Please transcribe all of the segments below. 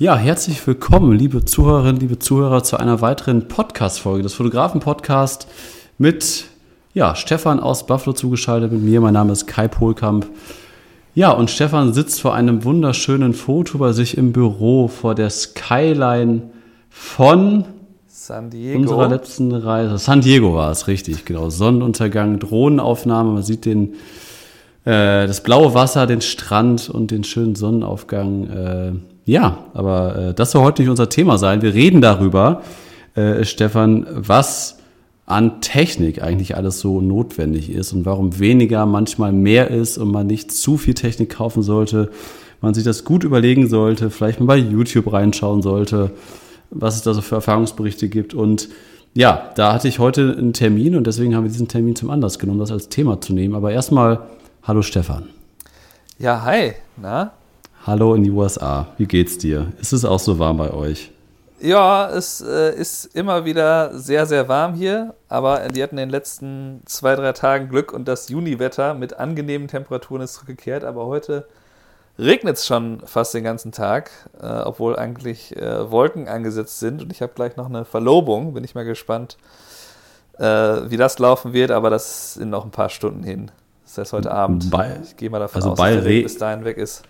Ja, herzlich willkommen, liebe Zuhörerinnen, liebe Zuhörer, zu einer weiteren Podcast-Folge des Fotografen-Podcast mit ja, Stefan aus Buffalo zugeschaltet mit mir. Mein Name ist Kai Pohlkamp. Ja, und Stefan sitzt vor einem wunderschönen Foto bei sich im Büro vor der Skyline von San Diego. unserer letzten Reise. San Diego war es, richtig, genau. Sonnenuntergang, Drohnenaufnahme, man sieht den, äh, das blaue Wasser, den Strand und den schönen Sonnenaufgang. Äh, ja, aber äh, das soll heute nicht unser Thema sein. Wir reden darüber, äh, Stefan, was an Technik eigentlich alles so notwendig ist und warum weniger manchmal mehr ist und man nicht zu viel Technik kaufen sollte, man sich das gut überlegen sollte, vielleicht mal bei YouTube reinschauen sollte, was es da so für Erfahrungsberichte gibt. Und ja, da hatte ich heute einen Termin und deswegen haben wir diesen Termin zum Anlass genommen, das als Thema zu nehmen. Aber erstmal, hallo Stefan. Ja, hi. Na? Hallo in die USA. Wie geht's dir? Ist es auch so warm bei euch? Ja, es äh, ist immer wieder sehr, sehr warm hier, aber die hatten in den letzten zwei, drei Tagen Glück und das Juniwetter mit angenehmen Temperaturen ist zurückgekehrt, aber heute regnet es schon fast den ganzen Tag, äh, obwohl eigentlich äh, Wolken angesetzt sind und ich habe gleich noch eine Verlobung, bin ich mal gespannt, äh, wie das laufen wird, aber das sind noch ein paar Stunden hin. Das heißt heute Abend. Bei, ich gehe mal davon also aus, dass der Regen bis dahin weg ist.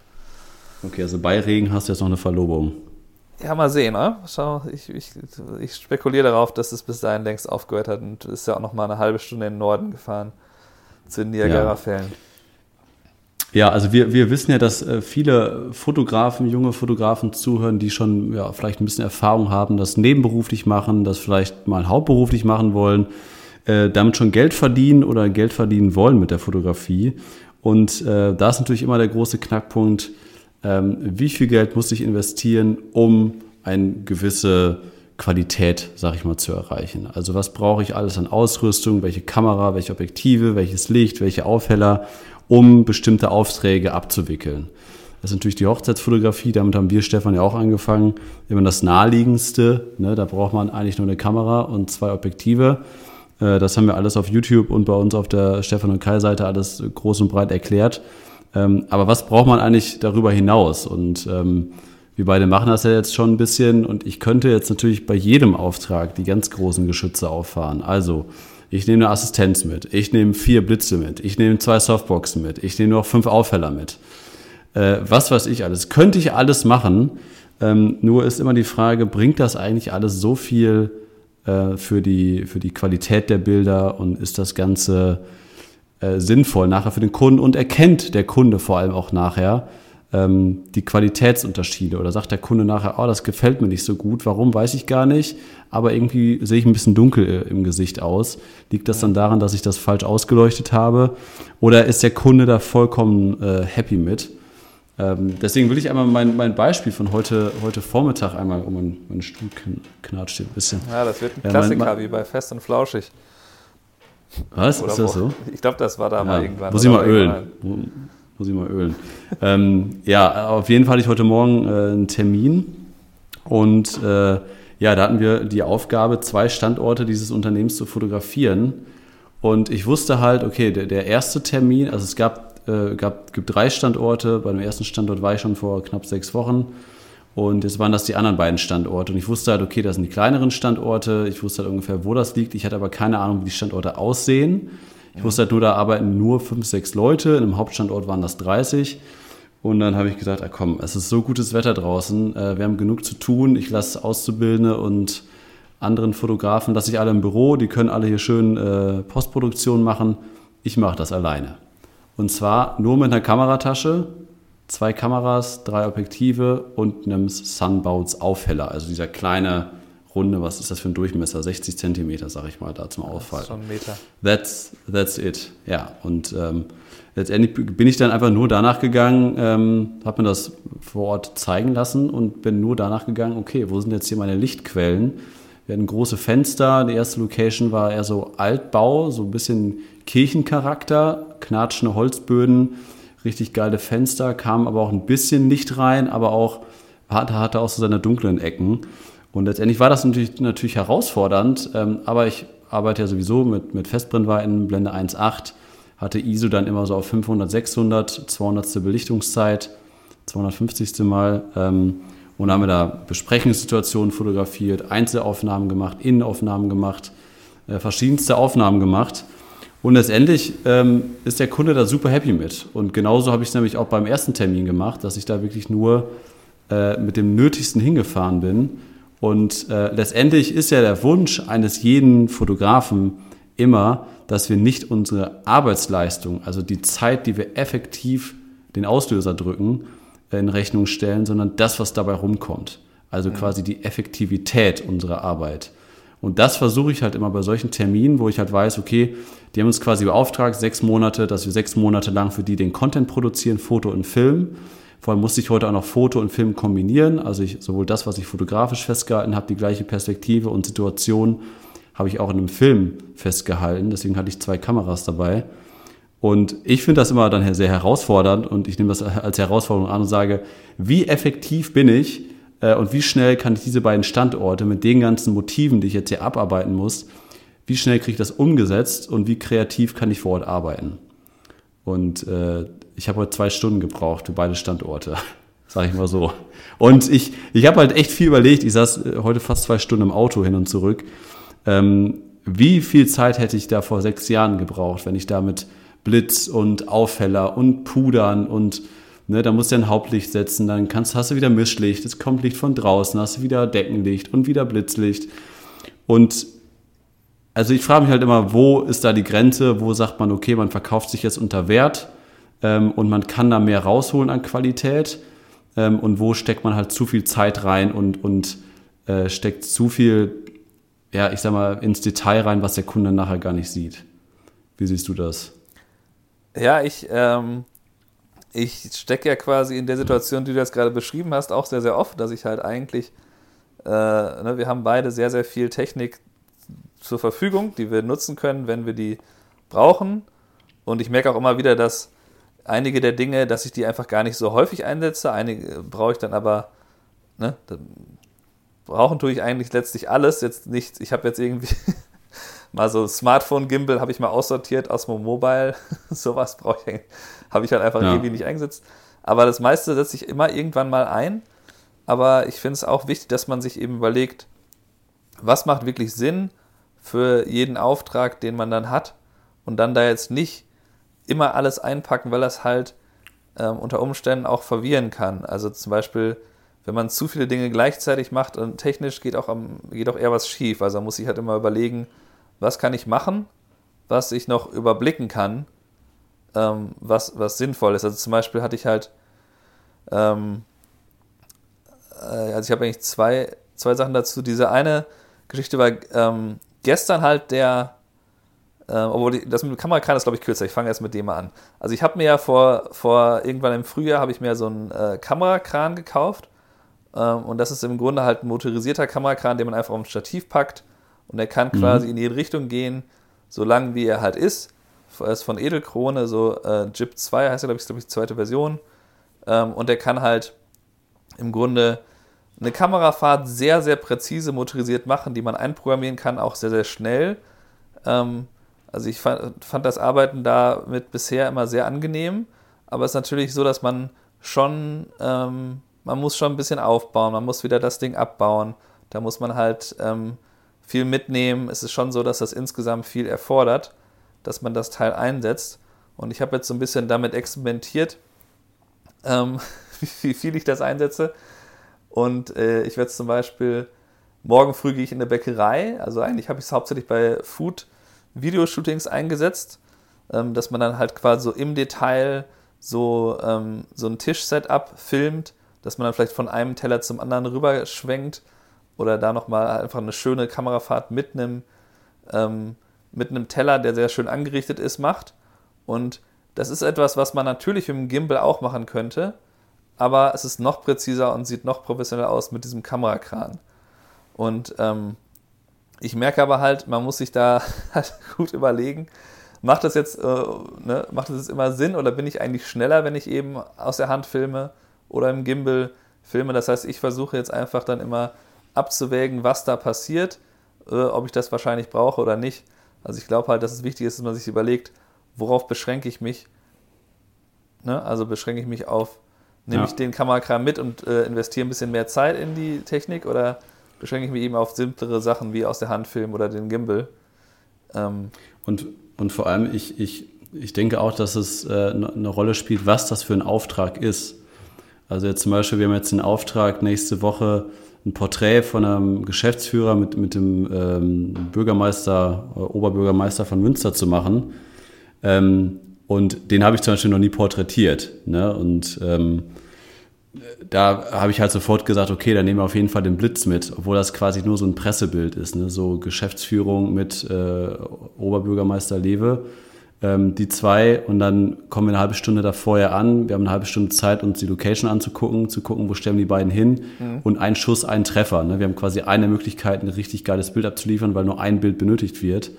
Okay, also bei Regen hast du jetzt noch eine Verlobung. Ja, mal sehen, ne? Schau, ich, ich, ich spekuliere darauf, dass es bis dahin längst aufgehört hat und ist ja auch noch mal eine halbe Stunde in den Norden gefahren zu den Niagara-Fällen. Ja, also wir, wir wissen ja, dass äh, viele Fotografen, junge Fotografen zuhören, die schon ja, vielleicht ein bisschen Erfahrung haben, das nebenberuflich machen, das vielleicht mal hauptberuflich machen wollen, äh, damit schon Geld verdienen oder Geld verdienen wollen mit der Fotografie. Und äh, da ist natürlich immer der große Knackpunkt, ähm, wie viel Geld muss ich investieren, um eine gewisse Qualität, sag ich mal, zu erreichen. Also was brauche ich alles an Ausrüstung, welche Kamera, welche Objektive, welches Licht, welche Aufheller, um bestimmte Aufträge abzuwickeln. Das ist natürlich die Hochzeitsfotografie, damit haben wir, Stefan, ja auch angefangen. Immer das naheliegendste, ne, da braucht man eigentlich nur eine Kamera und zwei Objektive. Äh, das haben wir alles auf YouTube und bei uns auf der Stefan und Kai Seite alles groß und breit erklärt. Ähm, aber was braucht man eigentlich darüber hinaus? Und ähm, wir beide machen das ja jetzt schon ein bisschen und ich könnte jetzt natürlich bei jedem Auftrag die ganz großen Geschütze auffahren. Also, ich nehme eine Assistenz mit, ich nehme vier Blitze mit, ich nehme zwei Softboxen mit, ich nehme noch fünf Aufheller mit. Äh, was weiß ich alles. Könnte ich alles machen, ähm, nur ist immer die Frage, bringt das eigentlich alles so viel äh, für, die, für die Qualität der Bilder und ist das Ganze äh, sinnvoll nachher für den Kunden und erkennt der Kunde vor allem auch nachher ähm, die Qualitätsunterschiede oder sagt der Kunde nachher, oh, das gefällt mir nicht so gut, warum, weiß ich gar nicht, aber irgendwie sehe ich ein bisschen dunkel äh, im Gesicht aus. Liegt das dann daran, dass ich das falsch ausgeleuchtet habe oder ist der Kunde da vollkommen äh, happy mit? Ähm, deswegen will ich einmal mein, mein Beispiel von heute, heute Vormittag einmal um meinen, meinen Stuhl knatscht ein bisschen. Ja, das wird ein Klassiker ja, mein, mein, wie bei Fest und Flauschig. Was? Oder ist das so? Ich glaube, das war da ja, mal irgendwann. Muss ich mal ölen. Muss ich mal ölen. ähm, ja, auf jeden Fall hatte ich heute Morgen äh, einen Termin und äh, ja, da hatten wir die Aufgabe, zwei Standorte dieses Unternehmens zu fotografieren. Und ich wusste halt, okay, der, der erste Termin, also es gab, äh, gab, gibt drei Standorte. Bei dem ersten Standort war ich schon vor knapp sechs Wochen. Und jetzt waren das die anderen beiden Standorte. Und ich wusste halt, okay, das sind die kleineren Standorte. Ich wusste halt ungefähr, wo das liegt. Ich hatte aber keine Ahnung, wie die Standorte aussehen. Ich wusste halt nur, da arbeiten nur fünf, sechs Leute. In einem Hauptstandort waren das 30. Und dann habe ich gesagt, ah, komm, es ist so gutes Wetter draußen. Äh, wir haben genug zu tun. Ich lasse Auszubildende und anderen Fotografen, lasse ich alle im Büro. Die können alle hier schön äh, Postproduktion machen. Ich mache das alleine. Und zwar nur mit einer Kameratasche zwei Kameras, drei Objektive und einem Sunbouts Aufheller. Also dieser kleine Runde, was ist das für ein Durchmesser? 60 Zentimeter, sag ich mal, da zum Auffallen. Schon ein Meter. That's, that's it. Ja, und ähm, letztendlich bin ich dann einfach nur danach gegangen, ähm, habe mir das vor Ort zeigen lassen und bin nur danach gegangen, okay, wo sind jetzt hier meine Lichtquellen? Wir hatten große Fenster. Die erste Location war eher so Altbau, so ein bisschen Kirchencharakter, knatschende Holzböden richtig geile Fenster, kam aber auch ein bisschen Licht rein, aber auch hatte, hatte auch so seine dunklen Ecken. Und letztendlich war das natürlich, natürlich herausfordernd, ähm, aber ich arbeite ja sowieso mit, mit Festbrennweiten, Blende 1.8, hatte ISO dann immer so auf 500, 600, 200. Belichtungszeit, 250. Mal. Ähm, Und haben wir da Besprechungssituationen fotografiert, Einzelaufnahmen gemacht, Innenaufnahmen gemacht, äh, verschiedenste Aufnahmen gemacht. Und letztendlich ähm, ist der Kunde da super happy mit. Und genauso habe ich es nämlich auch beim ersten Termin gemacht, dass ich da wirklich nur äh, mit dem Nötigsten hingefahren bin. Und äh, letztendlich ist ja der Wunsch eines jeden Fotografen immer, dass wir nicht unsere Arbeitsleistung, also die Zeit, die wir effektiv den Auslöser drücken, in Rechnung stellen, sondern das, was dabei rumkommt. Also mhm. quasi die Effektivität unserer Arbeit. Und das versuche ich halt immer bei solchen Terminen, wo ich halt weiß, okay, die haben uns quasi beauftragt, sechs Monate, dass wir sechs Monate lang für die den Content produzieren, Foto und Film. Vor allem musste ich heute auch noch Foto und Film kombinieren. Also ich, sowohl das, was ich fotografisch festgehalten habe, die gleiche Perspektive und Situation, habe ich auch in einem Film festgehalten. Deswegen hatte ich zwei Kameras dabei. Und ich finde das immer dann sehr herausfordernd und ich nehme das als Herausforderung an und sage, wie effektiv bin ich und wie schnell kann ich diese beiden Standorte mit den ganzen Motiven, die ich jetzt hier abarbeiten muss, wie schnell kriege ich das umgesetzt und wie kreativ kann ich vor Ort arbeiten. Und äh, ich habe heute zwei Stunden gebraucht für beide Standorte, sage ich mal so. Und ich, ich habe halt echt viel überlegt. Ich saß äh, heute fast zwei Stunden im Auto hin und zurück. Ähm, wie viel Zeit hätte ich da vor sechs Jahren gebraucht, wenn ich da mit Blitz und Aufheller und Pudern und ne, da musst du ein Hauptlicht setzen, dann kannst, hast du wieder Mischlicht, es kommt Licht von draußen, hast du wieder Deckenlicht und wieder Blitzlicht. Und also ich frage mich halt immer, wo ist da die Grenze, wo sagt man, okay, man verkauft sich jetzt unter Wert ähm, und man kann da mehr rausholen an Qualität ähm, und wo steckt man halt zu viel Zeit rein und, und äh, steckt zu viel, ja, ich sag mal, ins Detail rein, was der Kunde nachher gar nicht sieht. Wie siehst du das? Ja, ich, ähm, ich stecke ja quasi in der Situation, die du jetzt gerade beschrieben hast, auch sehr, sehr oft, dass ich halt eigentlich, äh, ne, wir haben beide sehr, sehr viel Technik zur Verfügung, die wir nutzen können, wenn wir die brauchen. Und ich merke auch immer wieder, dass einige der Dinge, dass ich die einfach gar nicht so häufig einsetze. Einige brauche ich dann aber, ne, dann brauchen tue ich eigentlich letztlich alles. Jetzt nicht, ich habe jetzt irgendwie mal so Smartphone-Gimbal habe ich mal aussortiert, Osmo Mobile, sowas brauche ich, habe ich halt einfach ja. ewig nicht eingesetzt. Aber das meiste setze ich immer irgendwann mal ein. Aber ich finde es auch wichtig, dass man sich eben überlegt, was macht wirklich Sinn für jeden Auftrag, den man dann hat und dann da jetzt nicht immer alles einpacken, weil das halt ähm, unter Umständen auch verwirren kann. Also zum Beispiel, wenn man zu viele Dinge gleichzeitig macht und technisch geht auch, am, geht auch eher was schief. Also man muss sich halt immer überlegen, was kann ich machen, was ich noch überblicken kann, ähm, was, was sinnvoll ist. Also zum Beispiel hatte ich halt, ähm, äh, also ich habe eigentlich zwei, zwei Sachen dazu. Diese eine Geschichte war ähm, gestern halt der, äh, obwohl die, das mit dem Kamerakran ist, glaube ich, kürzer. Ich fange erst mit dem mal an. Also ich habe mir ja vor, vor irgendwann im Frühjahr habe ich mir so einen äh, Kamerakran gekauft. Ähm, und das ist im Grunde halt ein motorisierter Kamerakran, den man einfach auf ein Stativ packt und er kann quasi mhm. in jede Richtung gehen, so lang wie er halt ist. Er ist von Edelkrone, so äh, JIP 2 heißt er, glaube ich, glaube ich, die zweite Version. Ähm, und er kann halt im Grunde eine Kamerafahrt sehr, sehr präzise motorisiert machen, die man einprogrammieren kann, auch sehr, sehr schnell. Ähm, also ich fand, fand, das Arbeiten damit bisher immer sehr angenehm, aber es ist natürlich so, dass man schon, ähm, man muss schon ein bisschen aufbauen, man muss wieder das Ding abbauen, da muss man halt ähm, viel mitnehmen. Es ist schon so, dass das insgesamt viel erfordert, dass man das Teil einsetzt. Und ich habe jetzt so ein bisschen damit experimentiert, ähm, wie viel ich das einsetze. Und äh, ich werde zum Beispiel, morgen früh gehe ich in der Bäckerei. Also eigentlich habe ich es hauptsächlich bei Food-Videoshootings eingesetzt, ähm, dass man dann halt quasi so im Detail so, ähm, so ein Tisch-Setup filmt, dass man dann vielleicht von einem Teller zum anderen rüberschwenkt oder da nochmal einfach eine schöne Kamerafahrt mit einem, ähm, mit einem Teller, der sehr schön angerichtet ist, macht. Und das ist etwas, was man natürlich mit dem Gimbal auch machen könnte, aber es ist noch präziser und sieht noch professioneller aus mit diesem Kamerakran. Und ähm, ich merke aber halt, man muss sich da halt gut überlegen, macht das jetzt, äh, ne, macht das jetzt immer Sinn oder bin ich eigentlich schneller, wenn ich eben aus der Hand filme oder im Gimbal filme? Das heißt, ich versuche jetzt einfach dann immer abzuwägen, was da passiert, äh, ob ich das wahrscheinlich brauche oder nicht. Also ich glaube halt, dass es wichtig ist, dass man sich überlegt, worauf beschränke ich mich. Ne? Also beschränke ich mich auf Nehme ja. ich den Kamerakram mit und äh, investiere ein bisschen mehr Zeit in die Technik oder beschränke ich mich eben auf simplere Sachen wie aus der Hand filmen oder den Gimbal? Ähm. Und, und vor allem, ich, ich, ich denke auch, dass es äh, eine Rolle spielt, was das für ein Auftrag ist. Also jetzt zum Beispiel, wir haben jetzt den Auftrag, nächste Woche ein Porträt von einem Geschäftsführer mit, mit dem ähm, Bürgermeister, äh, Oberbürgermeister von Münster zu machen. Ähm, und den habe ich zum Beispiel noch nie porträtiert. Ne? Und ähm, da habe ich halt sofort gesagt, okay, dann nehmen wir auf jeden Fall den Blitz mit, obwohl das quasi nur so ein Pressebild ist, ne? so Geschäftsführung mit äh, Oberbürgermeister Lewe ähm, die zwei und dann kommen wir eine halbe Stunde da vorher an. Wir haben eine halbe Stunde Zeit, uns die Location anzugucken, zu gucken, wo stellen die beiden hin mhm. und ein Schuss, ein Treffer. Ne? Wir haben quasi eine Möglichkeit, ein richtig geiles Bild abzuliefern, weil nur ein Bild benötigt wird.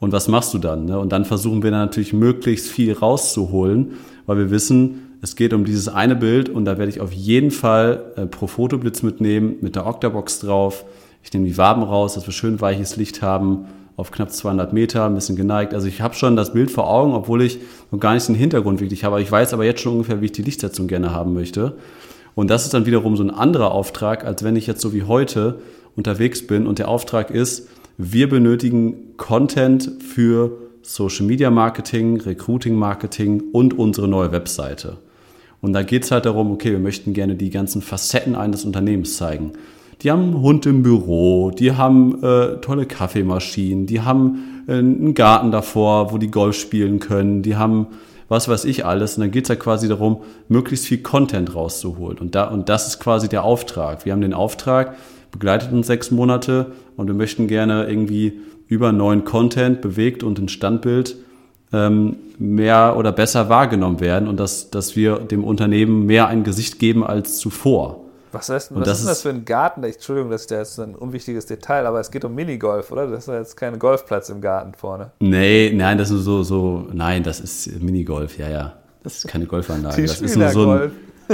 Und was machst du dann? Ne? Und dann versuchen wir dann natürlich möglichst viel rauszuholen, weil wir wissen, es geht um dieses eine Bild und da werde ich auf jeden Fall äh, pro Fotoblitz mitnehmen, mit der Octabox drauf. Ich nehme die Waben raus, dass wir schön weiches Licht haben auf knapp 200 Meter, ein bisschen geneigt. Also ich habe schon das Bild vor Augen, obwohl ich noch gar nicht den Hintergrund wirklich habe. Ich weiß aber jetzt schon ungefähr, wie ich die Lichtsetzung gerne haben möchte. Und das ist dann wiederum so ein anderer Auftrag, als wenn ich jetzt so wie heute unterwegs bin und der Auftrag ist, wir benötigen Content für Social Media Marketing, Recruiting Marketing und unsere neue Webseite. Und da geht es halt darum, okay, wir möchten gerne die ganzen Facetten eines Unternehmens zeigen die haben einen Hund im Büro, die haben äh, tolle Kaffeemaschinen, die haben äh, einen Garten davor, wo die Golf spielen können, die haben was weiß ich alles. Und dann geht es ja quasi darum, möglichst viel Content rauszuholen. Und, da, und das ist quasi der Auftrag. Wir haben den Auftrag, begleitet uns sechs Monate und wir möchten gerne irgendwie über neuen Content, bewegt und ein Standbild ähm, mehr oder besser wahrgenommen werden und dass, dass wir dem Unternehmen mehr ein Gesicht geben als zuvor. Was, heißt, was das ist denn das für ein Garten? Entschuldigung, das ist jetzt ein unwichtiges Detail, aber es geht um Minigolf, oder? Das ist ja jetzt kein Golfplatz im Garten vorne. Nee, nein, das ist so, so, nein, das ist Minigolf, ja, ja. Das ist keine Golfanlage. Die das ist nur so ein.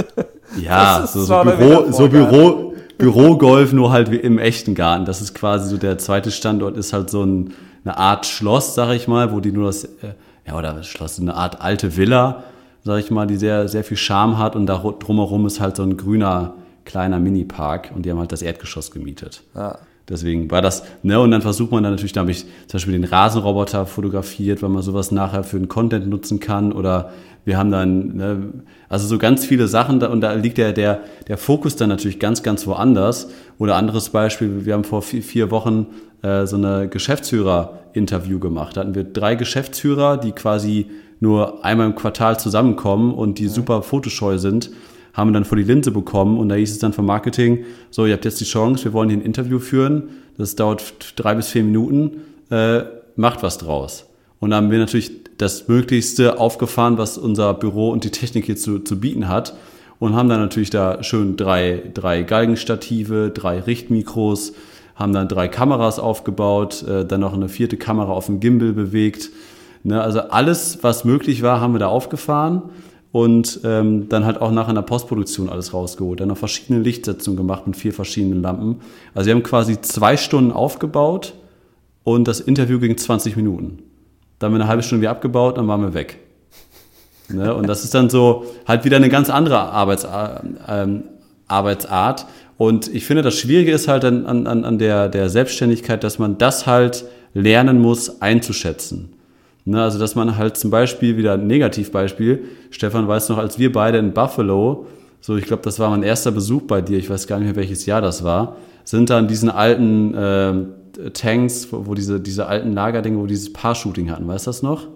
Ja, so, so, Büro, so Büro, Bürogolf, nur halt wie im echten Garten. Das ist quasi so der zweite Standort, ist halt so ein, eine Art Schloss, sag ich mal, wo die nur das, äh, ja, oder Schloss, eine Art alte Villa, sag ich mal, die sehr, sehr viel Charme hat und da drumherum ist halt so ein grüner, kleiner Mini-Park und die haben halt das Erdgeschoss gemietet. Ah. Deswegen war das, ne, und dann versucht man dann natürlich, da habe ich zum Beispiel den Rasenroboter fotografiert, weil man sowas nachher für den Content nutzen kann oder wir haben dann, ne, also so ganz viele Sachen da, und da liegt der, der, der Fokus dann natürlich ganz, ganz woanders. Oder anderes Beispiel, wir haben vor vier, vier Wochen äh, so eine Geschäftsführer-Interview gemacht. Da hatten wir drei Geschäftsführer, die quasi nur einmal im Quartal zusammenkommen und die super fotoscheu sind haben wir dann vor die Linse bekommen und da hieß es dann vom Marketing, so, ihr habt jetzt die Chance, wir wollen hier ein Interview führen, das dauert drei bis vier Minuten, äh, macht was draus. Und da haben wir natürlich das Möglichste aufgefahren, was unser Büro und die Technik hier zu, zu bieten hat und haben dann natürlich da schön drei, drei Galgenstative, drei Richtmikros, haben dann drei Kameras aufgebaut, äh, dann noch eine vierte Kamera auf dem Gimbal bewegt. Ne, also alles, was möglich war, haben wir da aufgefahren und ähm, dann halt auch nachher in der Postproduktion alles rausgeholt. Dann noch verschiedene Lichtsetzungen gemacht mit vier verschiedenen Lampen. Also wir haben quasi zwei Stunden aufgebaut und das Interview ging 20 Minuten. Dann haben wir eine halbe Stunde wieder abgebaut, dann waren wir weg. Ne? Und das ist dann so halt wieder eine ganz andere Arbeits, ähm, Arbeitsart. Und ich finde, das Schwierige ist halt an, an, an der, der Selbstständigkeit, dass man das halt lernen muss einzuschätzen. Ne, also, dass man halt zum Beispiel, wieder ein Negativbeispiel, Stefan weiß noch, als wir beide in Buffalo, so ich glaube, das war mein erster Besuch bei dir, ich weiß gar nicht mehr, welches Jahr das war, sind da in diesen alten äh, Tanks, wo, wo, diese, diese alten Lagerdinge, wo dieses Paar-Shooting hatten, weißt du das noch?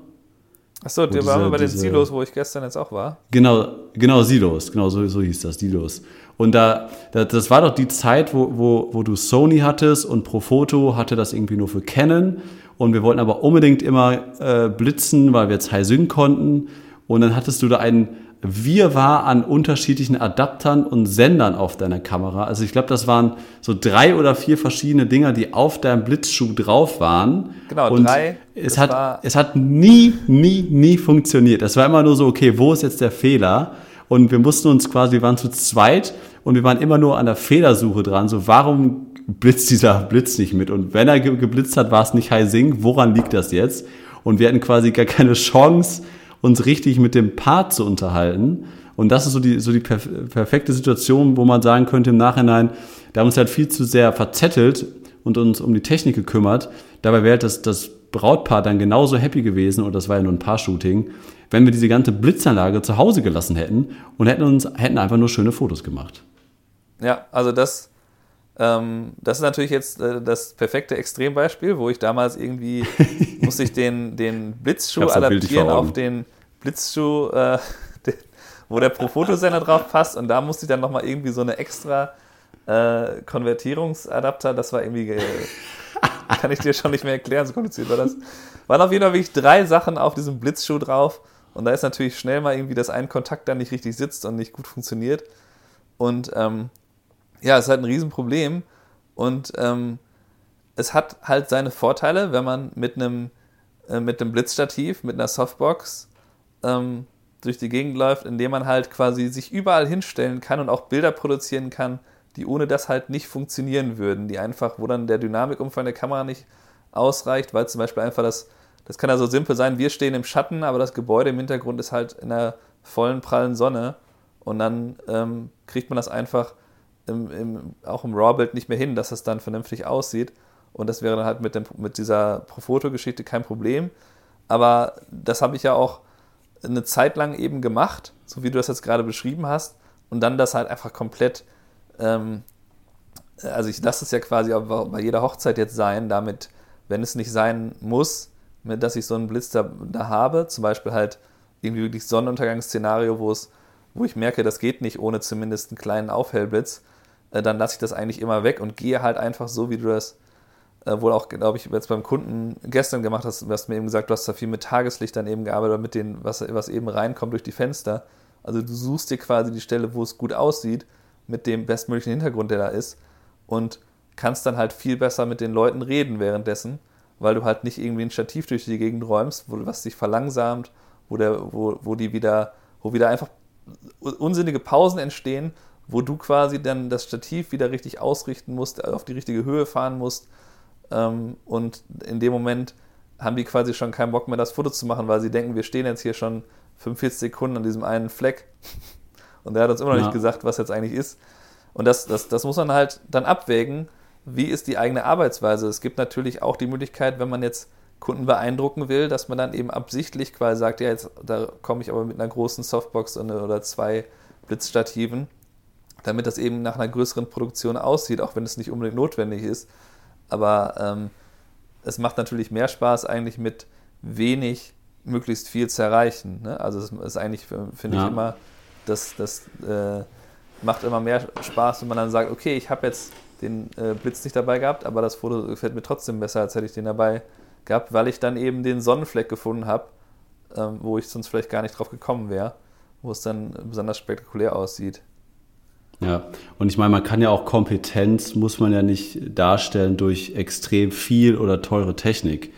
Achso, der war bei den Silos, wo ich gestern jetzt auch war. Genau, genau, Silos, genau, so, so hieß das, Silos. Und da, da, das war doch die Zeit, wo, wo, wo du Sony hattest und Profoto hatte das irgendwie nur für Canon und wir wollten aber unbedingt immer äh, blitzen, weil wir jetzt High Sync konnten. Und dann hattest du da einen Wirrwarr an unterschiedlichen Adaptern und Sendern auf deiner Kamera. Also ich glaube, das waren so drei oder vier verschiedene Dinger, die auf deinem Blitzschuh drauf waren. Genau, und drei. Es hat, es hat nie, nie, nie funktioniert. Es war immer nur so, okay, wo ist jetzt der Fehler? Und wir mussten uns quasi, wir waren zu zweit und wir waren immer nur an der Fehlersuche dran. So, warum blitzt dieser Blitz nicht mit. Und wenn er geblitzt hat, war es nicht High Sync. Woran liegt das jetzt? Und wir hatten quasi gar keine Chance, uns richtig mit dem Part zu unterhalten. Und das ist so die, so die perf perfekte Situation, wo man sagen könnte im Nachhinein, da haben uns halt viel zu sehr verzettelt und uns um die Technik gekümmert. Dabei wäre halt das, das Brautpaar dann genauso happy gewesen, und das war ja nur ein Paar-Shooting, wenn wir diese ganze Blitzanlage zu Hause gelassen hätten und hätten uns hätten einfach nur schöne Fotos gemacht. Ja, also das, das ist natürlich jetzt äh, das perfekte Extrembeispiel, wo ich damals irgendwie musste ich den, den Blitzschuh adaptieren auf den Blitzschuh, äh, den, wo der Pro-Foto-Sender drauf passt. Und da musste ich dann nochmal irgendwie so eine extra äh, Konvertierungsadapter, das war irgendwie, äh, kann ich dir schon nicht mehr erklären, so kompliziert war das. Waren auf jeden Fall wirklich drei Sachen auf diesem Blitzschuh drauf. Und da ist natürlich schnell mal irgendwie, dass ein Kontakt dann nicht richtig sitzt und nicht gut funktioniert. Und ähm, ja, es ist halt ein Riesenproblem und ähm, es hat halt seine Vorteile, wenn man mit einem äh, mit einem Blitzstativ, mit einer Softbox ähm, durch die Gegend läuft, indem man halt quasi sich überall hinstellen kann und auch Bilder produzieren kann, die ohne das halt nicht funktionieren würden, die einfach, wo dann der Dynamikumfang der Kamera nicht ausreicht, weil zum Beispiel einfach das, das kann ja so simpel sein, wir stehen im Schatten, aber das Gebäude im Hintergrund ist halt in der vollen prallen Sonne und dann ähm, kriegt man das einfach im, im, auch im RAW-Bild nicht mehr hin, dass es dann vernünftig aussieht. Und das wäre dann halt mit, dem, mit dieser Profoto-Geschichte kein Problem. Aber das habe ich ja auch eine Zeit lang eben gemacht, so wie du das jetzt gerade beschrieben hast. Und dann das halt einfach komplett, ähm, also ich lasse es ja quasi bei jeder Hochzeit jetzt sein, damit, wenn es nicht sein muss, dass ich so einen Blitz da, da habe, zum Beispiel halt irgendwie wirklich Sonnenuntergangsszenario, wo es, wo ich merke, das geht nicht ohne zumindest einen kleinen Aufhellblitz, dann lasse ich das eigentlich immer weg und gehe halt einfach so, wie du das äh, wohl auch, glaube ich, jetzt beim Kunden gestern gemacht hast. Du hast mir eben gesagt, du hast da viel mit Tageslicht dann eben gearbeitet, mit dem, was, was eben reinkommt durch die Fenster. Also du suchst dir quasi die Stelle, wo es gut aussieht, mit dem bestmöglichen Hintergrund, der da ist und kannst dann halt viel besser mit den Leuten reden währenddessen, weil du halt nicht irgendwie ein Stativ durch die Gegend räumst, wo, was sich verlangsamt, wo, der, wo, wo die wieder, wo wieder einfach unsinnige Pausen entstehen, wo du quasi dann das Stativ wieder richtig ausrichten musst, auf die richtige Höhe fahren musst. Ähm, und in dem Moment haben die quasi schon keinen Bock mehr, das Foto zu machen, weil sie denken, wir stehen jetzt hier schon 45 Sekunden an diesem einen Fleck. Und der hat uns immer noch ja. nicht gesagt, was jetzt eigentlich ist. Und das, das, das muss man halt dann abwägen. Wie ist die eigene Arbeitsweise? Es gibt natürlich auch die Möglichkeit, wenn man jetzt Kunden beeindrucken will, dass man dann eben absichtlich quasi sagt, ja, jetzt da komme ich aber mit einer großen Softbox oder zwei Blitzstativen damit das eben nach einer größeren Produktion aussieht, auch wenn es nicht unbedingt notwendig ist. Aber ähm, es macht natürlich mehr Spaß, eigentlich mit wenig möglichst viel zu erreichen. Ne? Also es ist eigentlich, finde ja. ich immer, das, das äh, macht immer mehr Spaß, wenn man dann sagt, okay, ich habe jetzt den äh, Blitz nicht dabei gehabt, aber das Foto gefällt mir trotzdem besser, als hätte ich den dabei gehabt, weil ich dann eben den Sonnenfleck gefunden habe, ähm, wo ich sonst vielleicht gar nicht drauf gekommen wäre, wo es dann besonders spektakulär aussieht. Ja, und ich meine, man kann ja auch Kompetenz, muss man ja nicht darstellen durch extrem viel oder teure Technik.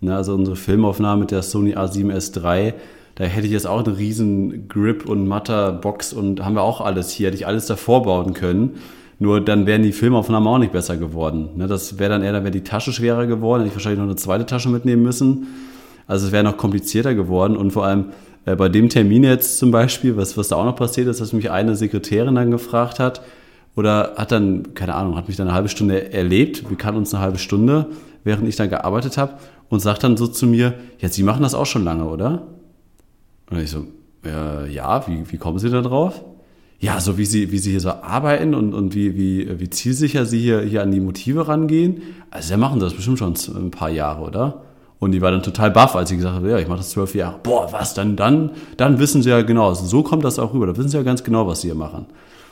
Ne, also unsere Filmaufnahme mit der Sony A7S III, da hätte ich jetzt auch einen riesen Grip und Matter-Box und haben wir auch alles hier, hätte ich alles davor bauen können. Nur dann wären die Filmaufnahmen auch nicht besser geworden. Ne, das wäre dann eher, dann wäre die Tasche schwerer geworden, hätte ich wahrscheinlich noch eine zweite Tasche mitnehmen müssen. Also es wäre noch komplizierter geworden und vor allem äh, bei dem Termin jetzt zum Beispiel, was, was da auch noch passiert ist, dass mich eine Sekretärin dann gefragt hat, oder hat dann, keine Ahnung, hat mich dann eine halbe Stunde erlebt, wir kannten uns eine halbe Stunde, während ich dann gearbeitet habe, und sagt dann so zu mir, ja, Sie machen das auch schon lange, oder? Und ich so, äh, ja, wie, wie kommen Sie da drauf? Ja, so wie Sie, wie Sie hier so arbeiten und, und wie, wie, wie zielsicher Sie hier, hier an die Motive rangehen. Also, Sie machen das bestimmt schon ein paar Jahre, oder? Und die war dann total baff, als sie gesagt hat, ja, ich mache das zwölf Jahre. Boah, was, dann, dann, dann wissen sie ja genau, also so kommt das auch rüber, da wissen sie ja ganz genau, was sie hier machen.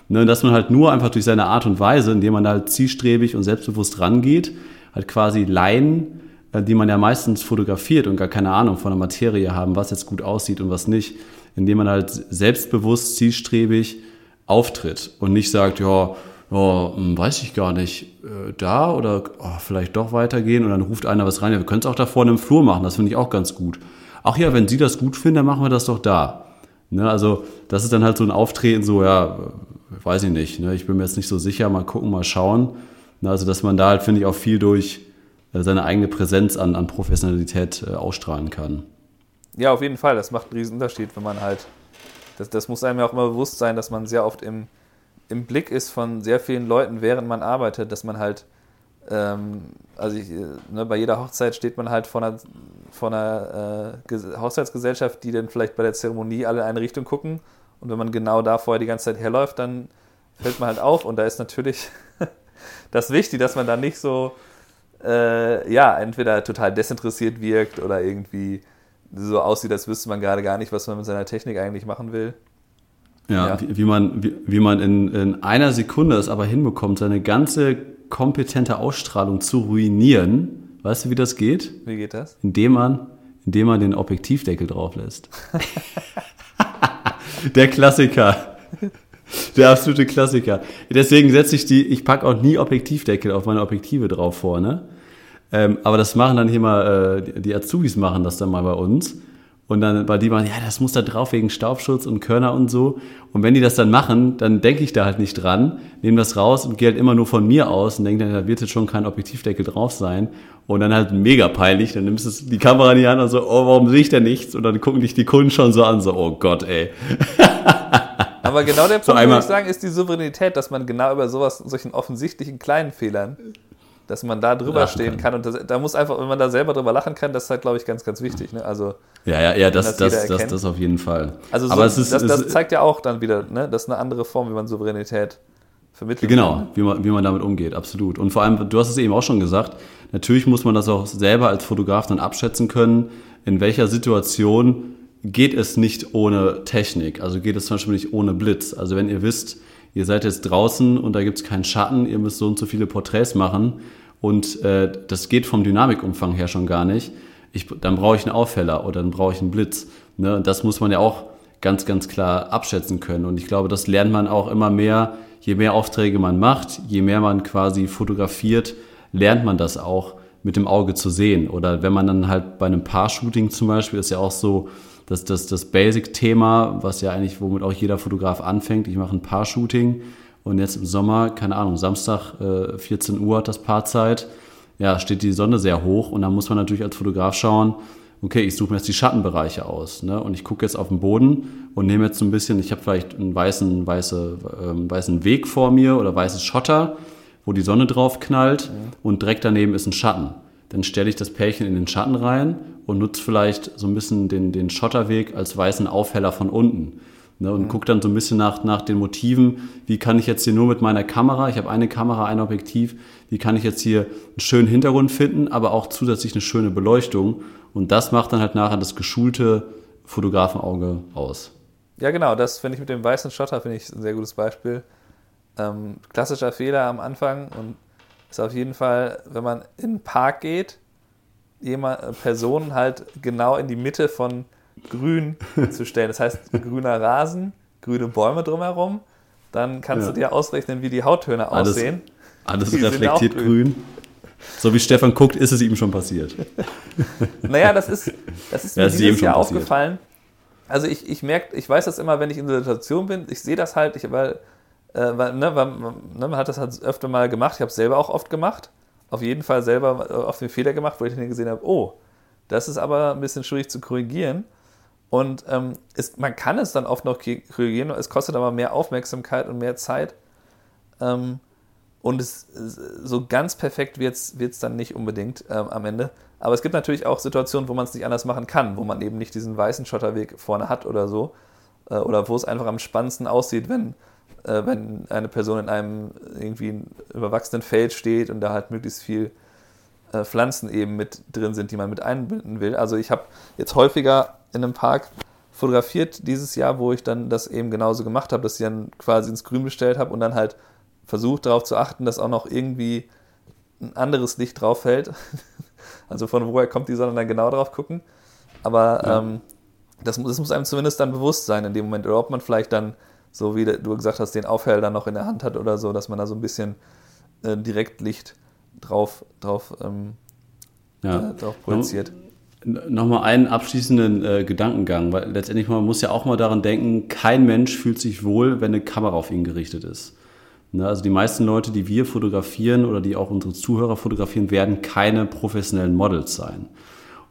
Ne, dass man halt nur einfach durch seine Art und Weise, indem man halt zielstrebig und selbstbewusst rangeht, halt quasi Laien, äh, die man ja meistens fotografiert und gar keine Ahnung von der Materie haben, was jetzt gut aussieht und was nicht, indem man halt selbstbewusst, zielstrebig auftritt und nicht sagt, ja, hm, weiß ich gar nicht, äh, da oder oh, vielleicht doch weitergehen und dann ruft einer was rein. Ja, wir können es auch da vorne im Flur machen, das finde ich auch ganz gut. Ach ja, wenn Sie das gut finden, dann machen wir das doch da. Ne, also das ist dann halt so ein Auftreten, so ja, weiß ich nicht, ne, ich bin mir jetzt nicht so sicher, mal gucken, mal schauen. Ne, also dass man da halt, finde ich, auch viel durch äh, seine eigene Präsenz an, an Professionalität äh, ausstrahlen kann. Ja, auf jeden Fall, das macht einen riesen Unterschied, wenn man halt Das, das muss einem ja auch immer bewusst sein, dass man sehr oft im, im Blick ist von sehr vielen Leuten, während man arbeitet, dass man halt, ähm, also ich, ne, bei jeder Hochzeit steht man halt vor einer, vor einer äh, Hochzeitsgesellschaft, die dann vielleicht bei der Zeremonie alle in eine Richtung gucken. Und wenn man genau da vorher die ganze Zeit herläuft, dann fällt man halt auf. Und da ist natürlich das wichtig, dass man da nicht so, äh, ja, entweder total desinteressiert wirkt oder irgendwie so aussieht, als wüsste man gerade gar nicht, was man mit seiner Technik eigentlich machen will. Ja, ja. Wie, wie, man, wie, wie man in, in einer Sekunde es aber hinbekommt, seine ganze kompetente Ausstrahlung zu ruinieren. Weißt du, wie das geht? Wie geht das? Indem man, indem man den Objektivdeckel drauf lässt. Der Klassiker. Der absolute Klassiker. Deswegen setze ich die, ich packe auch nie Objektivdeckel auf meine Objektive drauf vor, ne? Ähm, aber das machen dann hier mal, äh, die Azubis machen das dann mal bei uns. Und dann, weil die machen, ja, das muss da drauf wegen Staubschutz und Körner und so. Und wenn die das dann machen, dann denke ich da halt nicht dran, nehme das raus und gehe halt immer nur von mir aus und denke dann, da wird jetzt schon kein Objektivdeckel drauf sein. Und dann halt mega peinlich, dann nimmst du die Kamera in die Hand und so, oh, warum sehe ich denn nichts? Und dann gucken dich die Kunden schon so an, so, oh Gott, ey. Aber genau der Punkt, so würde ich sagen, ist die Souveränität, dass man genau über sowas, solchen offensichtlichen kleinen Fehlern dass man da drüber lachen stehen kann. kann. Und das, da muss einfach, wenn man da selber drüber lachen kann, das ist halt, glaube ich, ganz, ganz wichtig. Ne? Also, ja, ja, ja, das, das, das, das, auf jeden Fall. Also so, Aber es ist, das, das zeigt ja auch dann wieder, ne? das ist eine andere Form, wie man Souveränität vermittelt. Genau, kann. wie man, wie man damit umgeht, absolut. Und vor allem, du hast es eben auch schon gesagt, natürlich muss man das auch selber als Fotograf dann abschätzen können, in welcher Situation geht es nicht ohne Technik. Also geht es zum Beispiel nicht ohne Blitz. Also wenn ihr wisst, ihr seid jetzt draußen und da gibt es keinen Schatten, ihr müsst so und so viele Porträts machen, und äh, das geht vom Dynamikumfang her schon gar nicht. Ich, dann brauche ich einen Auffäller oder dann brauche ich einen Blitz. Ne? Das muss man ja auch ganz, ganz klar abschätzen können. Und ich glaube, das lernt man auch immer mehr. Je mehr Aufträge man macht, je mehr man quasi fotografiert, lernt man das auch mit dem Auge zu sehen. Oder wenn man dann halt bei einem Paar-Shooting zum Beispiel, ist ja auch so, dass das, das Basic-Thema, was ja eigentlich, womit auch jeder Fotograf anfängt, ich mache ein Paar-Shooting und jetzt im Sommer, keine Ahnung, Samstag äh, 14 Uhr hat das Paarzeit, ja, steht die Sonne sehr hoch und dann muss man natürlich als Fotograf schauen, okay, ich suche mir jetzt die Schattenbereiche aus ne? und ich gucke jetzt auf den Boden und nehme jetzt so ein bisschen, ich habe vielleicht einen weißen, weiße, ähm, weißen Weg vor mir oder weißes Schotter, wo die Sonne drauf knallt ja. und direkt daneben ist ein Schatten. Dann stelle ich das Pärchen in den Schatten rein und nutze vielleicht so ein bisschen den, den Schotterweg als weißen Aufheller von unten. Ne, und mhm. gucke dann so ein bisschen nach, nach den Motiven, wie kann ich jetzt hier nur mit meiner Kamera, ich habe eine Kamera, ein Objektiv, wie kann ich jetzt hier einen schönen Hintergrund finden, aber auch zusätzlich eine schöne Beleuchtung. Und das macht dann halt nachher das geschulte Fotografenauge aus. Ja, genau, das finde ich mit dem weißen Schotter, finde ich ein sehr gutes Beispiel. Ähm, klassischer Fehler am Anfang und ist auf jeden Fall, wenn man in den Park geht, jemand, äh, Personen halt genau in die Mitte von grün zu stellen. Das heißt, grüner Rasen, grüne Bäume drumherum. Dann kannst ja. du dir ausrechnen, wie die Hauttöne alles, aussehen. Alles die reflektiert grün. grün. So wie Stefan guckt, ist es ihm schon passiert. Naja, das ist, das ist mir ja, dieses Jahr passiert. aufgefallen. Also ich, ich merke, ich weiß das immer, wenn ich in der Situation bin, ich sehe das halt, ich, weil, äh, weil, ne, weil ne, man hat das halt öfter mal gemacht, ich habe es selber auch oft gemacht, auf jeden Fall selber äh, oft den Fehler gemacht, wo ich dann gesehen habe, oh, das ist aber ein bisschen schwierig zu korrigieren. Und ähm, es, man kann es dann oft noch korrigieren, es kostet aber mehr Aufmerksamkeit und mehr Zeit. Ähm, und es, so ganz perfekt wird es dann nicht unbedingt ähm, am Ende. Aber es gibt natürlich auch Situationen, wo man es nicht anders machen kann, wo man eben nicht diesen weißen Schotterweg vorne hat oder so. Äh, oder wo es einfach am spannendsten aussieht, wenn, äh, wenn eine Person in einem irgendwie überwachsenen Feld steht und da halt möglichst viel äh, Pflanzen eben mit drin sind, die man mit einbinden will. Also ich habe jetzt häufiger in einem Park fotografiert dieses Jahr, wo ich dann das eben genauso gemacht habe, dass ich dann quasi ins Grün bestellt habe und dann halt versucht darauf zu achten, dass auch noch irgendwie ein anderes Licht drauf fällt. Also von woher kommt die Sonne dann genau drauf gucken. Aber ja. ähm, das, das, muss einem zumindest dann bewusst sein in dem Moment. Oder ob man vielleicht dann, so wie du gesagt hast, den Aufheller dann noch in der Hand hat oder so, dass man da so ein bisschen äh, Direktlicht drauf, drauf, ähm, ja. äh, drauf projiziert. Nochmal einen abschließenden äh, Gedankengang, weil letztendlich man muss ja auch mal daran denken, kein Mensch fühlt sich wohl, wenn eine Kamera auf ihn gerichtet ist. Ne, also die meisten Leute, die wir fotografieren oder die auch unsere Zuhörer fotografieren, werden keine professionellen Models sein.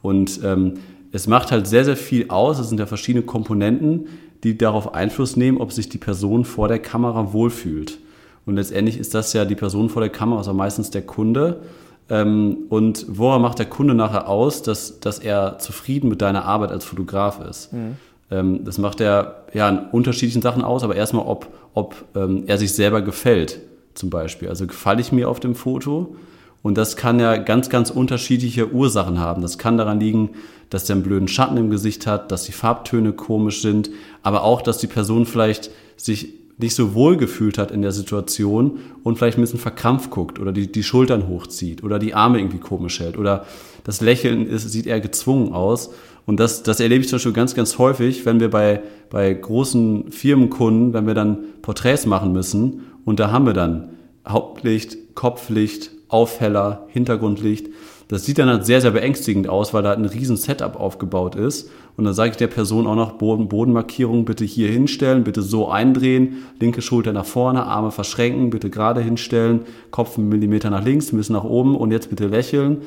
Und ähm, es macht halt sehr, sehr viel aus, es sind ja verschiedene Komponenten, die darauf Einfluss nehmen, ob sich die Person vor der Kamera wohlfühlt. Und letztendlich ist das ja die Person vor der Kamera, also meistens der Kunde. Ähm, und woran macht der Kunde nachher aus, dass, dass er zufrieden mit deiner Arbeit als Fotograf ist? Mhm. Ähm, das macht er ja in unterschiedlichen Sachen aus, aber erstmal, ob, ob ähm, er sich selber gefällt, zum Beispiel. Also gefalle ich mir auf dem Foto? Und das kann ja ganz, ganz unterschiedliche Ursachen haben. Das kann daran liegen, dass der einen blöden Schatten im Gesicht hat, dass die Farbtöne komisch sind, aber auch, dass die Person vielleicht sich nicht so wohl gefühlt hat in der Situation und vielleicht ein bisschen verkrampft guckt oder die, die Schultern hochzieht oder die Arme irgendwie komisch hält oder das Lächeln ist, sieht eher gezwungen aus. Und das, das erlebe ich zum Beispiel ganz, ganz häufig, wenn wir bei, bei großen Firmenkunden, wenn wir dann Porträts machen müssen und da haben wir dann Hauptlicht, Kopflicht, Aufheller, Hintergrundlicht. Das sieht dann halt sehr, sehr beängstigend aus, weil da ein riesen Setup aufgebaut ist. Und dann sage ich der Person auch noch, Boden, Bodenmarkierung bitte hier hinstellen, bitte so eindrehen, linke Schulter nach vorne, Arme verschränken, bitte gerade hinstellen, Kopf einen Millimeter nach links, ein bisschen nach oben und jetzt bitte lächeln.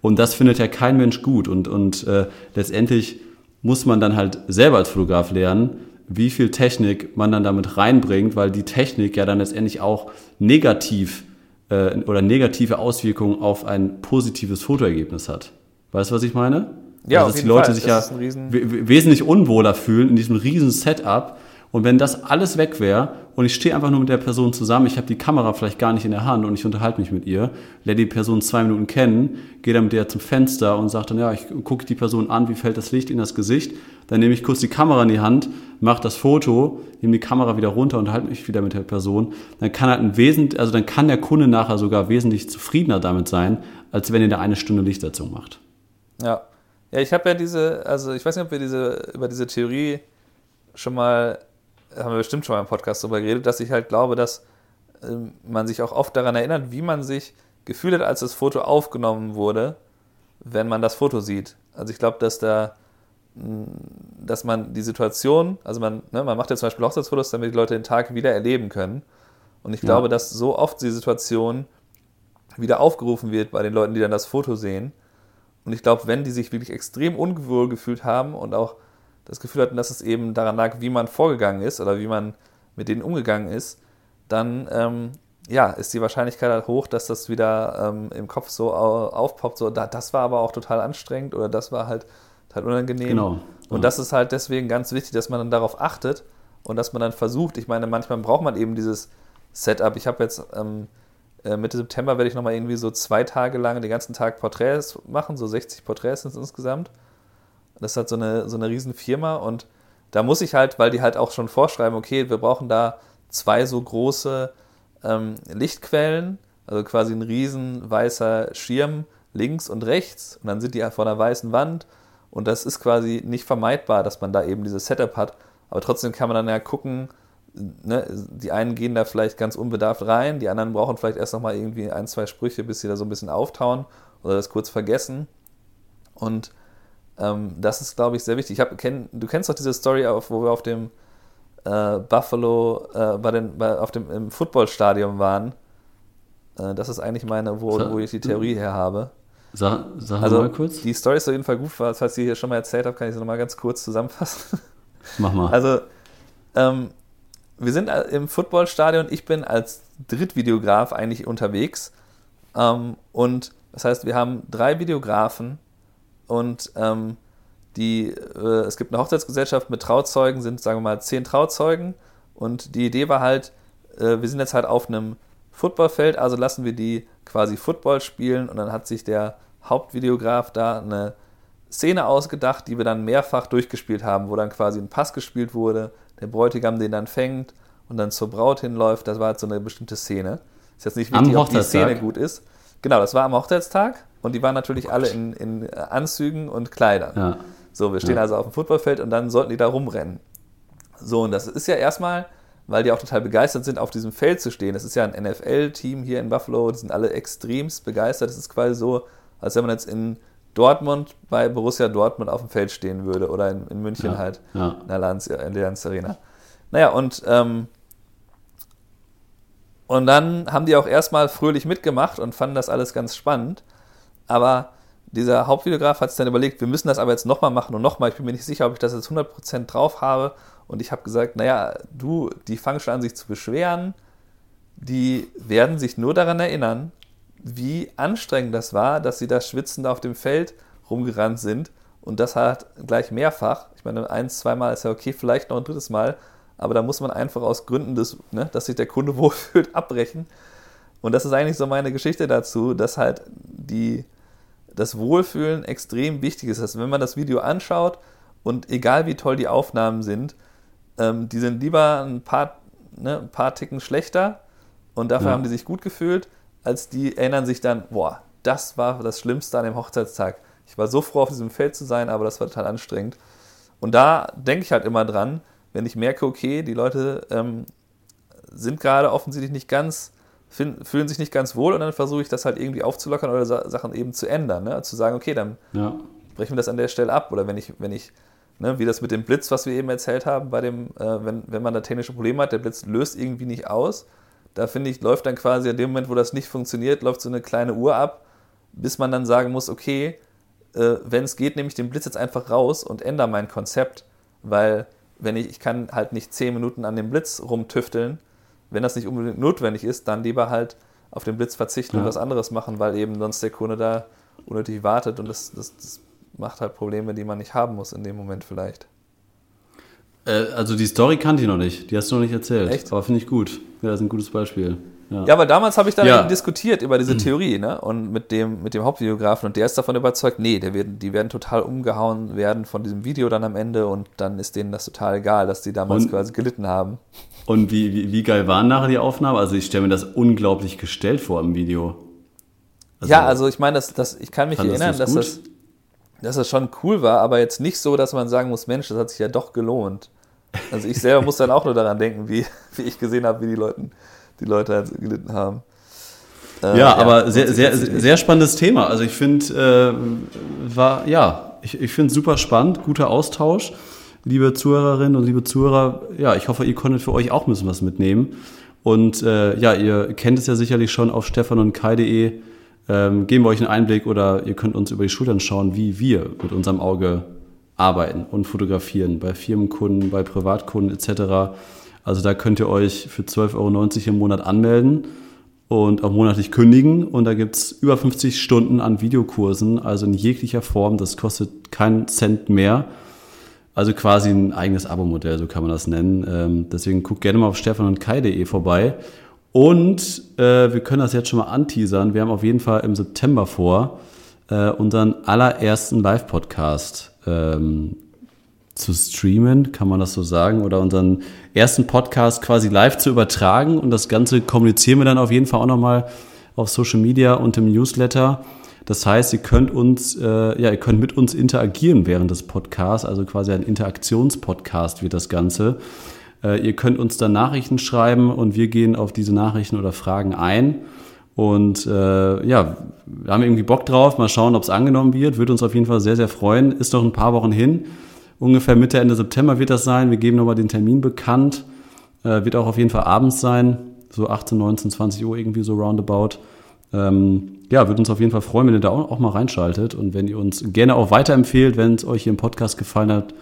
Und das findet ja kein Mensch gut. Und, und äh, letztendlich muss man dann halt selber als Fotograf lernen, wie viel Technik man dann damit reinbringt, weil die Technik ja dann letztendlich auch negativ äh, oder negative Auswirkungen auf ein positives Fotoergebnis hat. Weißt du, was ich meine? Ja, also, dass die Leute Fall. sich das ja wesentlich unwohler fühlen in diesem riesen Setup. Und wenn das alles weg wäre und ich stehe einfach nur mit der Person zusammen, ich habe die Kamera vielleicht gar nicht in der Hand und ich unterhalte mich mit ihr, lerne die Person zwei Minuten kennen, gehe dann mit der zum Fenster und sage dann, ja, ich gucke die Person an, wie fällt das Licht in das Gesicht, dann nehme ich kurz die Kamera in die Hand, mache das Foto, nehme die Kamera wieder runter und halte mich wieder mit der Person, dann kann halt ein wesentlich, also dann kann der Kunde nachher sogar wesentlich zufriedener damit sein, als wenn er da eine Stunde Lichtsetzung macht. Ja. Ja, ich habe ja diese, also ich weiß nicht, ob wir diese, über diese Theorie schon mal haben wir bestimmt schon mal im Podcast darüber geredet, dass ich halt glaube, dass äh, man sich auch oft daran erinnert, wie man sich gefühlt hat, als das Foto aufgenommen wurde, wenn man das Foto sieht. Also ich glaube, dass da mm, dass man die Situation, also man, ne, man macht ja zum Beispiel Hochzeitsfotos, damit die Leute den Tag wieder erleben können. Und ich ja. glaube, dass so oft die Situation wieder aufgerufen wird bei den Leuten, die dann das Foto sehen. Und ich glaube, wenn die sich wirklich extrem ungewohl gefühlt haben und auch das Gefühl hatten, dass es eben daran lag, wie man vorgegangen ist oder wie man mit denen umgegangen ist, dann ähm, ja, ist die Wahrscheinlichkeit halt hoch, dass das wieder ähm, im Kopf so aufpoppt, so, das war aber auch total anstrengend oder das war halt, halt unangenehm. Genau. Und das ist halt deswegen ganz wichtig, dass man dann darauf achtet und dass man dann versucht, ich meine, manchmal braucht man eben dieses Setup. Ich habe jetzt ähm, äh, Mitte September werde ich nochmal irgendwie so zwei Tage lang den ganzen Tag Porträts machen, so 60 Porträts sind es insgesamt. Das ist halt so eine, so eine Riesenfirma und da muss ich halt, weil die halt auch schon vorschreiben, okay, wir brauchen da zwei so große ähm, Lichtquellen, also quasi ein riesen weißer Schirm links und rechts und dann sind die vor einer weißen Wand und das ist quasi nicht vermeidbar, dass man da eben dieses Setup hat, aber trotzdem kann man dann ja gucken, ne, die einen gehen da vielleicht ganz unbedarft rein, die anderen brauchen vielleicht erst nochmal irgendwie ein, zwei Sprüche, bis sie da so ein bisschen auftauen oder das kurz vergessen. Und ähm, das ist, glaube ich, sehr wichtig. Ich hab, kenn, du kennst doch diese Story, auf, wo wir auf dem äh, Buffalo, äh, bei den, bei, auf dem, im Footballstadion waren. Äh, das ist eigentlich meine, wo, wo ich die Theorie her habe. Sag, sag also, mal kurz. Die Story ist auf jeden Fall gut, falls ich die hier schon mal erzählt habe, kann ich sie nochmal ganz kurz zusammenfassen. Mach mal. Also, ähm, wir sind im Footballstadion, ich bin als Drittvideograf eigentlich unterwegs. Ähm, und das heißt, wir haben drei Videografen und ähm, die, äh, es gibt eine Hochzeitsgesellschaft mit Trauzeugen, sind sagen wir mal zehn Trauzeugen und die Idee war halt, äh, wir sind jetzt halt auf einem Footballfeld, also lassen wir die quasi Football spielen und dann hat sich der Hauptvideograf da eine Szene ausgedacht, die wir dann mehrfach durchgespielt haben, wo dann quasi ein Pass gespielt wurde, der Bräutigam den dann fängt und dann zur Braut hinläuft. Das war halt so eine bestimmte Szene. Ist jetzt nicht wichtig, ob die Szene gut ist. Genau, das war am Hochzeitstag und die waren natürlich oh alle in, in, Anzügen und Kleidern. Ja. So, wir stehen ja. also auf dem Footballfeld und dann sollten die da rumrennen. So, und das ist ja erstmal, weil die auch total begeistert sind, auf diesem Feld zu stehen. Das ist ja ein NFL-Team hier in Buffalo, die sind alle extremst begeistert. Das ist quasi so, als wenn man jetzt in Dortmund bei Borussia Dortmund auf dem Feld stehen würde oder in, in München ja. halt ja. in der Lanz, in der Lanz Arena. Naja, und, ähm, und dann haben die auch erstmal fröhlich mitgemacht und fanden das alles ganz spannend. Aber dieser Hauptvideograf hat sich dann überlegt, wir müssen das aber jetzt nochmal machen und nochmal. Ich bin mir nicht sicher, ob ich das jetzt 100% drauf habe. Und ich habe gesagt, naja, du, die fangen schon an, sich zu beschweren. Die werden sich nur daran erinnern, wie anstrengend das war, dass sie da schwitzend auf dem Feld rumgerannt sind. Und das halt gleich mehrfach. Ich meine, eins, zweimal ist ja okay, vielleicht noch ein drittes Mal. Aber da muss man einfach aus Gründen, des, ne, dass sich der Kunde wohlfühlt, abbrechen. Und das ist eigentlich so meine Geschichte dazu, dass halt die, das Wohlfühlen extrem wichtig ist. Also wenn man das Video anschaut und egal wie toll die Aufnahmen sind, ähm, die sind lieber ein paar, ne, ein paar Ticken schlechter und dafür ja. haben die sich gut gefühlt, als die erinnern sich dann, boah, das war das Schlimmste an dem Hochzeitstag. Ich war so froh, auf diesem Feld zu sein, aber das war total anstrengend. Und da denke ich halt immer dran, wenn ich merke, okay, die Leute ähm, sind gerade offensichtlich nicht ganz, fühlen sich nicht ganz wohl und dann versuche ich das halt irgendwie aufzulockern oder Sa Sachen eben zu ändern. Ne? Zu sagen, okay, dann ja. brechen wir das an der Stelle ab. Oder wenn ich, wenn ich, ne, wie das mit dem Blitz, was wir eben erzählt haben, bei dem, äh, wenn, wenn man da technische Probleme hat, der Blitz löst irgendwie nicht aus. Da finde ich, läuft dann quasi in dem Moment, wo das nicht funktioniert, läuft so eine kleine Uhr ab, bis man dann sagen muss, okay, äh, wenn es geht, nehme ich den Blitz jetzt einfach raus und ändere mein Konzept, weil wenn ich, ich kann halt nicht zehn Minuten an dem Blitz rumtüfteln. Wenn das nicht unbedingt notwendig ist, dann lieber halt auf den Blitz verzichten ja. und was anderes machen, weil eben sonst der Kunde da unnötig wartet und das, das, das macht halt Probleme, die man nicht haben muss in dem Moment vielleicht. Äh, also die Story kannte ich noch nicht, die hast du noch nicht erzählt. Echt? Aber finde ich gut. Ja, das ist ein gutes Beispiel. Ja, ja weil damals habe ich dann ja. diskutiert über diese Theorie, ne? Und mit dem, mit dem Hauptvideografen und der ist davon überzeugt, nee, der wird, die werden total umgehauen werden von diesem Video dann am Ende und dann ist denen das total egal, dass die damals und, quasi gelitten haben. Und wie, wie, wie geil waren nachher die Aufnahmen? Also ich stelle mir das unglaublich gestellt vor im Video. Also, ja, also ich meine, das, das, ich kann mich erinnern, dass das, dass das schon cool war, aber jetzt nicht so, dass man sagen muss, Mensch, das hat sich ja doch gelohnt. Also ich selber muss dann auch nur daran denken, wie, wie ich gesehen habe, wie die Leute die Leute halt gelitten haben. Äh, ja, aber sehr, sehr, sehr spannendes Thema. Also ich finde, äh, war, ja, ich, ich finde es super spannend, guter Austausch. Liebe Zuhörerinnen und liebe Zuhörer, ja, ich hoffe, ihr konntet für euch auch ein bisschen was mitnehmen. Und äh, ja, ihr kennt es ja sicherlich schon auf stefan und kai.de. Ähm, geben wir euch einen Einblick oder ihr könnt uns über die Schultern schauen, wie wir mit unserem Auge arbeiten und fotografieren bei Firmenkunden, bei Privatkunden etc. Also da könnt ihr euch für 12,90 Euro im Monat anmelden und auch monatlich kündigen. Und da gibt es über 50 Stunden an Videokursen, also in jeglicher Form. Das kostet keinen Cent mehr. Also quasi ein eigenes Abo-Modell, so kann man das nennen. Ähm, deswegen guckt gerne mal auf stefan und kai.de vorbei. Und äh, wir können das jetzt schon mal anteasern. Wir haben auf jeden Fall im September vor, äh, unseren allerersten Live-Podcast ähm, zu streamen, kann man das so sagen, oder unseren ersten Podcast quasi live zu übertragen. Und das Ganze kommunizieren wir dann auf jeden Fall auch nochmal auf Social Media und im Newsletter. Das heißt, ihr könnt uns, äh, ja, ihr könnt mit uns interagieren während des Podcasts, also quasi ein Interaktionspodcast wird das Ganze. Äh, ihr könnt uns dann Nachrichten schreiben und wir gehen auf diese Nachrichten oder Fragen ein. Und äh, ja, wir haben irgendwie Bock drauf. Mal schauen, ob es angenommen wird. Würde uns auf jeden Fall sehr, sehr freuen. Ist noch ein paar Wochen hin. Ungefähr Mitte, Ende September wird das sein. Wir geben nochmal den Termin bekannt. Äh, wird auch auf jeden Fall abends sein. So 18, 19, 20 Uhr irgendwie so roundabout. Ähm, ja, würde uns auf jeden Fall freuen, wenn ihr da auch, auch mal reinschaltet und wenn ihr uns gerne auch weiterempfehlt, wenn es euch hier im Podcast gefallen hat.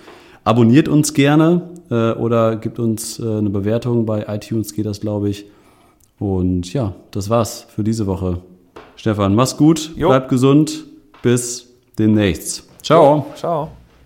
Abonniert uns gerne äh, oder gibt uns äh, eine Bewertung. Bei iTunes geht das, glaube ich. Und ja, das war's für diese Woche. Stefan, mach's gut, jo. bleib gesund. Bis demnächst. Ciao. Ciao.